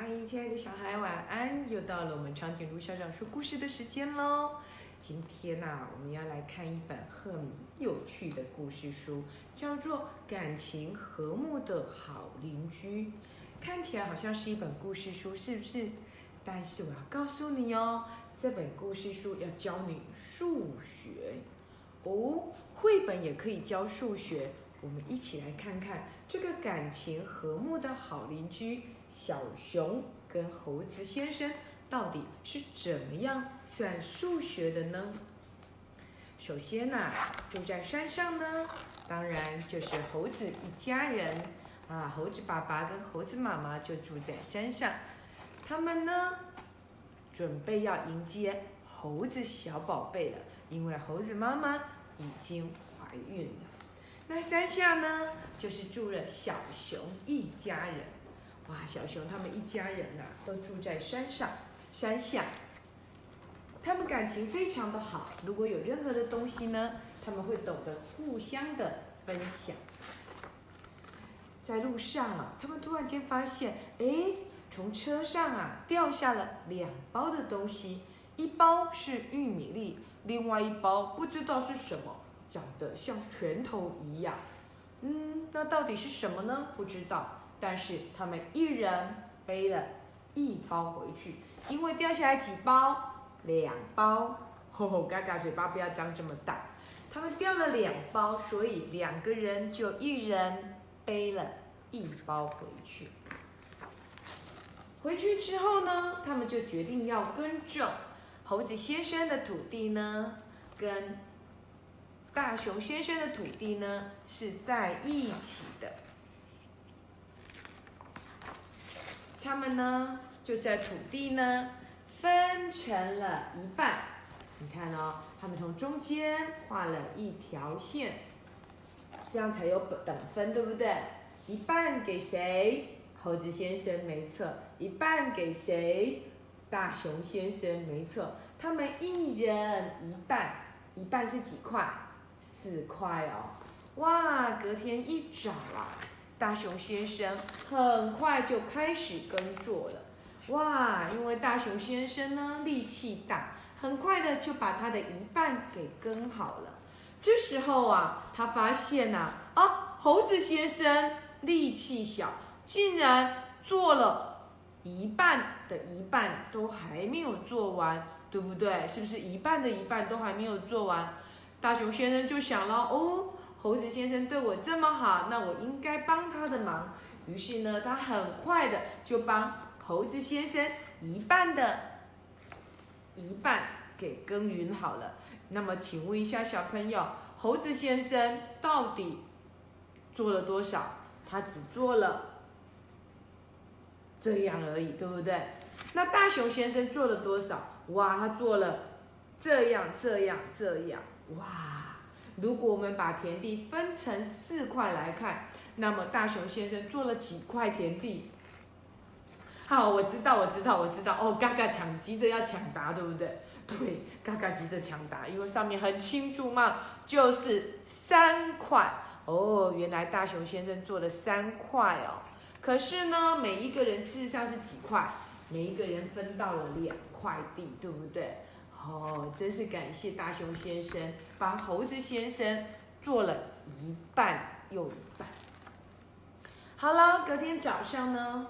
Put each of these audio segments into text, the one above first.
嗨，亲爱的小孩，晚安！又到了我们长颈鹿校长说故事的时间喽。今天呐、我们要来看一本很有趣的故事书，叫做《感情和睦的好邻居》。看起来好像是一本故事书，是不是？但是我要告诉你哦，这本故事书要教你数学哦，绘本也可以教数学。我们一起来看看这个感情和睦的好邻居小熊跟猴子先生到底是怎么样算数学的呢？首先呢、住在山上呢，当然就是猴子一家人啊，猴子爸爸跟猴子妈妈就住在山上，他们呢准备要迎接猴子小宝贝了，因为猴子妈妈已经怀孕了。那山下呢，就是住了小熊一家人。哇，小熊他们一家人呐、都住在山上、山下。他们感情非常的好，如果有任何的东西呢，他们会懂得互相的分享。在路上啊，他们突然间发现，哎，从车上啊掉下了两包的东西，一包是玉米粒，另外一包不知道是什么。长得像拳头一样。嗯，那到底是什么呢？不知道。但是他们一人背了一包回去，因为掉下来几包，两包。吼吼，嘎嘎，嘴巴不要张这么大。他们掉了两包，所以两个人就一人背了一包回去。回去之后呢，他们就决定要耕种。猴子先生的土地呢，跟大熊先生的土地呢是在一起的，他们呢就在土地呢分成了一半。你看哦，他们从中间画了一条线，这样才有等分，对不对？一半给谁？猴子先生，没错。一半给谁？大熊先生，没错。他们一人一半，一半是几块？四块哦，哇！隔天一早啊，大熊先生很快就开始耕作了，哇！因为大熊先生呢力气大，很快的就把他的一半给耕好了。这时候啊，他发现呐、啊，啊，猴子先生力气小，竟然做了一半的一半都还没有做完，对不对？是不是一半的一半都还没有做完？大熊先生就想了，哦，猴子先生对我这么好，那我应该帮他的忙。于是呢，他很快的就帮猴子先生一半的一半给耕耘好了。那么，请问一下小朋友，猴子先生到底做了多少？他只做了这样而已，对不对？那大熊先生做了多少？哇，他做了这样、这样、这样。哇！如果我们把田地分成四块来看，那么大熊先生做了几块田地？好，我知道，我知道，我知道。哦，嘎嘎抢，急着要抢答，对不对？对，嘎嘎急着抢答，因为上面很清楚嘛，就是三块。哦，原来大熊先生做了三块哦。可是呢，每一个人事实上是几块？每一个人分到了两块地，对不对？哦，真是感谢大熊先生帮猴子先生做了一半又一半。好了，隔天早上呢，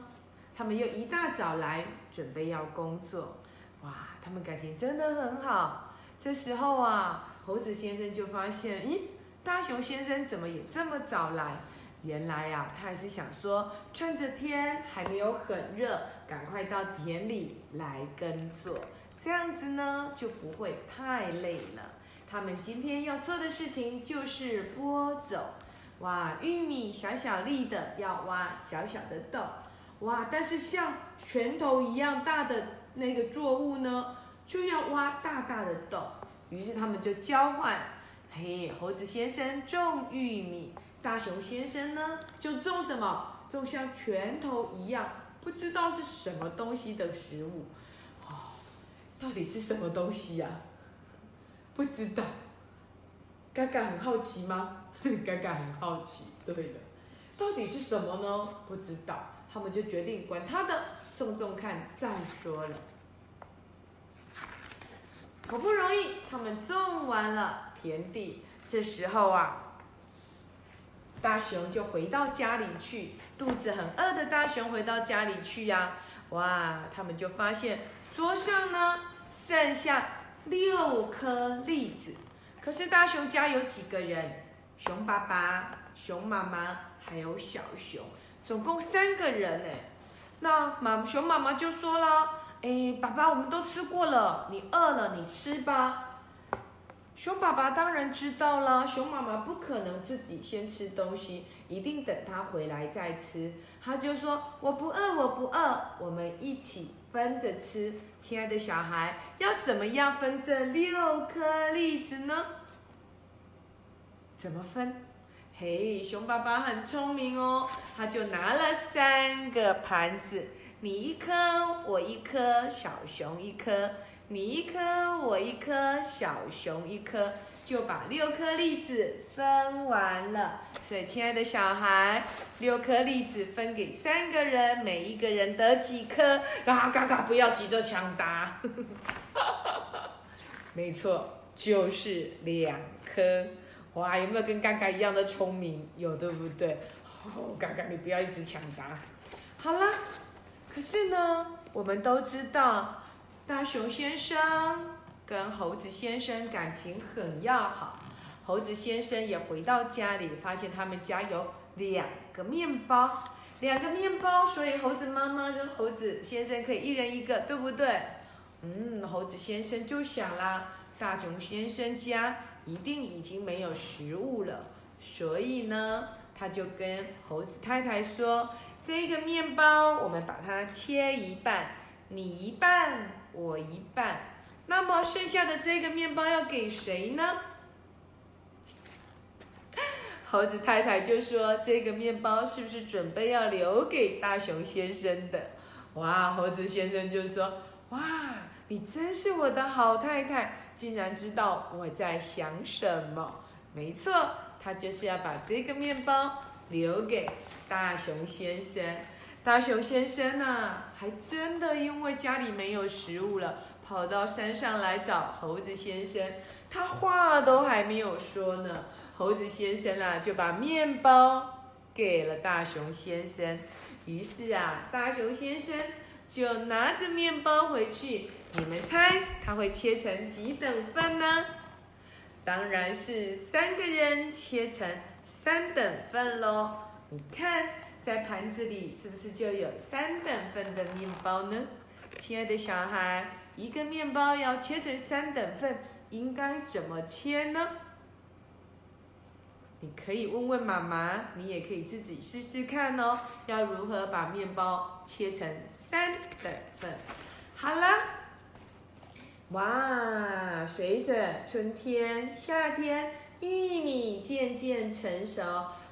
他们又一大早来准备要工作。哇，他们感情真的很好。这时候啊，猴子先生就发现，咦，大熊先生怎么也这么早来？原来呀、啊，他还是想说，趁着天还没有很热，赶快到田里来耕作。这样子呢，就不会太累了。他们今天要做的事情就是播种。哇，玉米小小粒的，要挖小小的洞。哇，但是像拳头一样大的那个作物呢，就要挖大大的洞。于是他们就交换。嘿，猴子先生种玉米，大熊先生呢就种什么？种像拳头一样，不知道是什么东西的食物。到底是什么东西呀、不知道。嘎嘎很好奇吗？嘎嘎很好奇。对了，到底是什么呢？不知道。他们就决定管他的，种种看再说了。好不容易他们种完了田地，这时候啊，大熊就回到家里去，肚子很饿的大熊回到家里去呀，哇，他们就发现桌上呢剩下六颗栗子，可是大熊家有几个人？熊爸爸、熊妈妈还有小熊，总共三个人呢。那妈熊妈妈就说了。哎，爸爸，我们都吃过了，你饿了，你吃吧。熊爸爸当然知道了，熊妈妈不可能自己先吃东西，一定等他回来再吃。他就说：“我不饿，我不饿，我们一起分着吃。”亲爱的小孩，要怎么样分这六颗栗子呢？怎么分？嘿，熊爸爸很聪明哦，他就拿了三个盘子。你一颗，我一颗，小熊一颗；你一颗，我一颗，小熊一颗，就把六颗栗子分完了。所以，亲爱的小孩，六颗栗子分给三个人，每一个人得几颗？嘎嘎嘎！不要急着抢答。没错，就是两颗。哇，有没有跟嘎嘎一样的聪明？有，对不对？哦，嘎嘎，你不要一直抢答。好了。可是呢，我们都知道，大熊先生跟猴子先生感情很要好。猴子先生也回到家里，发现他们家有两个面包，两个面包，所以猴子妈妈跟猴子先生可以一人一个，对不对？嗯，猴子先生就想啦，大熊先生家一定已经没有食物了，所以呢，他就跟猴子太太说。这个面包，我们把它切一半，你一半，我一半。那么剩下的这个面包要给谁呢？猴子太太就说：“这个面包是不是准备要留给大熊先生的？”哇，猴子先生就说：“哇，你真是我的好太太，竟然知道我在想什么。没错，他就是要把这个面包留给。”大熊先生，大熊先生呐，还真的因为家里没有食物了，跑到山上来找猴子先生。他话都还没有说呢，猴子先生啊就把面包给了大熊先生。于是啊，大熊先生就拿着面包回去。你们猜他会切成几等份呢？当然是三个人切成三等份喽。你看，在盘子里是不是就有三等份的面包呢？亲爱的小孩，一个面包要切成三等份，应该怎么切呢？你可以问问妈妈，你也可以自己试试看哦。要如何把面包切成三等份？好了，哇，随着春天、夏天，玉米渐渐成熟。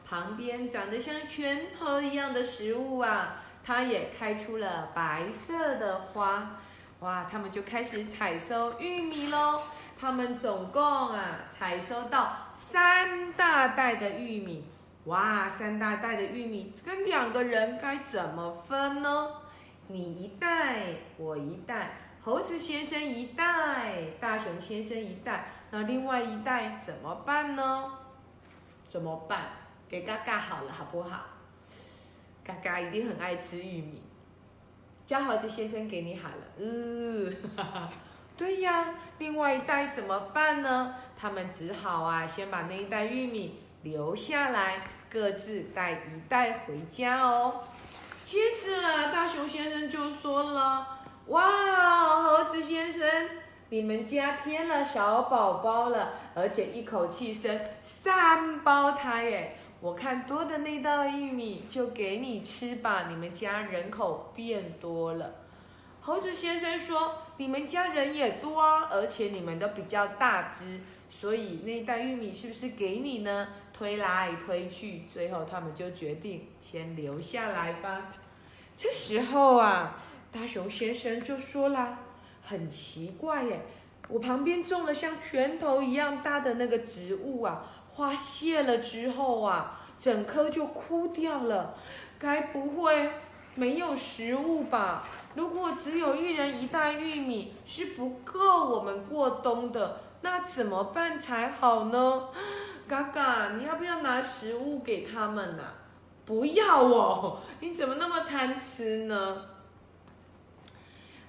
旁边长得像拳头一样的食物啊，它也开出了白色的花。哇，他们就开始采收玉米喽。他们总共啊，采收到三大袋的玉米。哇，三大袋的玉米跟两个人该怎么分呢？你一袋，我一袋，猴子先生一袋，大熊先生一袋。那另外一袋怎么办呢？怎么办？给嘎嘎好了，好不好？嘎嘎一定很爱吃玉米。叫猴子先生给你好了，嗯，对呀。另外一袋怎么办呢？他们只好啊，先把那一袋玉米留下来，各自带一袋回家哦。接着啊，大熊先生就说了：“哇，猴子先生，你们家添了小宝宝了，而且一口气生三胞胎耶！”我看多的那袋玉米就给你吃吧，你们家人口变多了。猴子先生说：“你们家人也多啊，而且你们都比较大只，所以那袋玉米是不是给你呢？”推来推去，最后他们就决定先留下来吧。这时候啊，大熊先生就说啦：“很奇怪耶，我旁边种了像拳头一样大的那个植物啊。”花谢了之后啊，整棵就枯掉了。该不会没有食物吧？如果只有一人一袋玉米是不够我们过冬的，那怎么办才好呢？嘎嘎，你要不要拿食物给他们呢？不要哦，你怎么那么贪吃呢？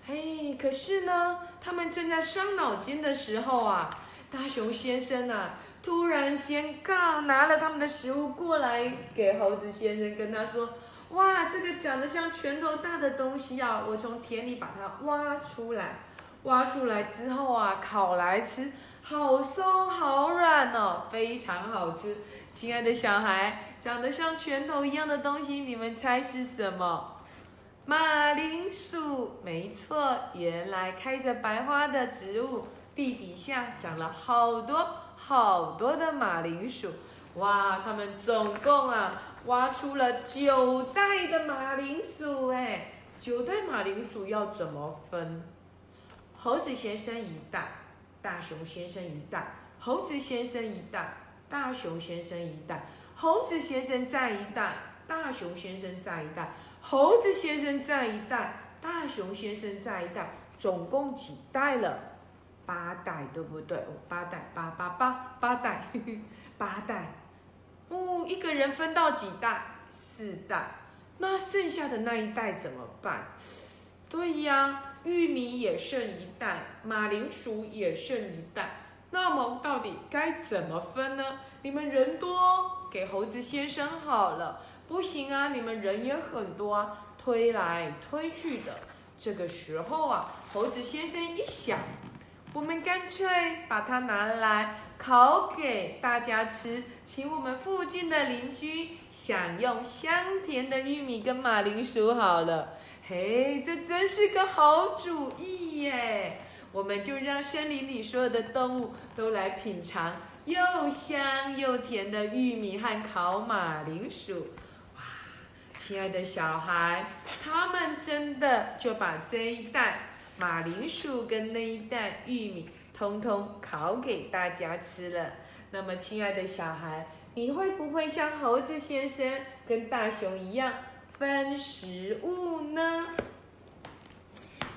嘿，可是呢，他们正在伤脑筋的时候啊，大熊先生啊，突然间嘎拿了他们的食物过来给猴子先生，跟他说。哇，这个长得像拳头大的东西啊！我从田里把它挖出来，挖出来之后啊，烤来吃，好松好软哦，非常好吃。亲爱的小孩，长得像拳头一样的东西，你们猜是什么？马铃薯，没错，原来开着白花的植物地底下长了好多好多的马铃薯。哇，他们总共啊。挖出了九袋的马铃薯，哎，九袋马铃薯要怎么分？猴子先生一袋，大熊先生一袋，猴子先生一袋，大熊先生一袋，猴子先生再一袋，大熊先生再一袋，猴子先生再一袋，大熊先生再一袋，总共几袋了？八袋，对不对？哦八袋，八八八，八袋，八袋。哦，一个人分到几袋？四袋。那剩下的那一袋怎么办？对呀，玉米也剩一袋，马铃薯也剩一袋。那么到底该怎么分呢？你们人多，给猴子先生好了。不行啊，你们人也很多啊，推来推去的。这个时候啊，猴子先生一想，我们干脆把它拿来。烤给大家吃，请我们附近的邻居享用香甜的玉米跟马铃薯好了。嘿，这真是个好主意耶！我们就让森林里所有的动物都来品尝又香又甜的玉米和烤马铃薯。哇，亲爱的小孩，他们真的就把这一袋马铃薯跟那一袋玉米。通通烤给大家吃了。那么，亲爱的小孩，你会不会像猴子先生跟大熊一样分食物呢？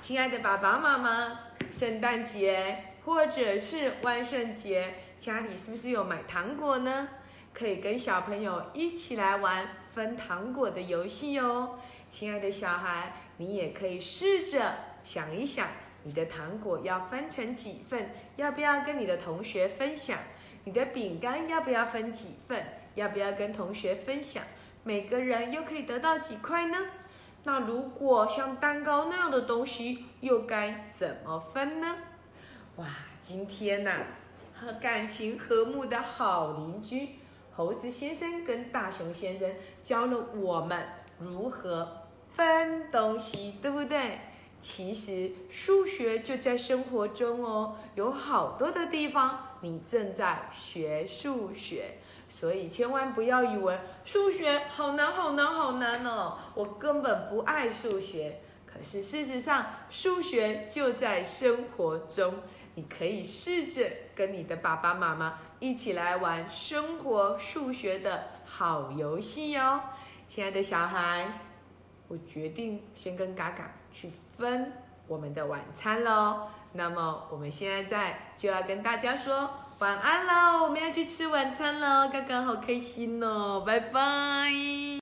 亲爱的爸爸妈妈，圣诞节或者是万圣节，家里是不是有买糖果呢？可以跟小朋友一起来玩分糖果的游戏哦。亲爱的小孩，你也可以试着想一想。你的糖果要分成几份？要不要跟你的同学分享？你的饼干要不要分几份？要不要跟同学分享？每个人又可以得到几块呢？那如果像蛋糕那样的东西，又该怎么分呢？哇，今天呐，和感情和睦的好邻居猴子先生跟大熊先生教了我们如何分东西，对不对？其实数学就在生活中哦，有好多的地方你正在学数学，所以千万不要以为数学好难好难好难哦，我根本不爱数学。可是事实上，数学就在生活中，你可以试着跟你的爸爸妈妈一起来玩生活数学的好游戏哦，亲爱的小孩，我决定先跟嘎嘎去。分我们的晚餐喽，那么我们现在在就要跟大家说晚安喽，我们要去吃晚餐喽，刚刚好开心哦，拜拜。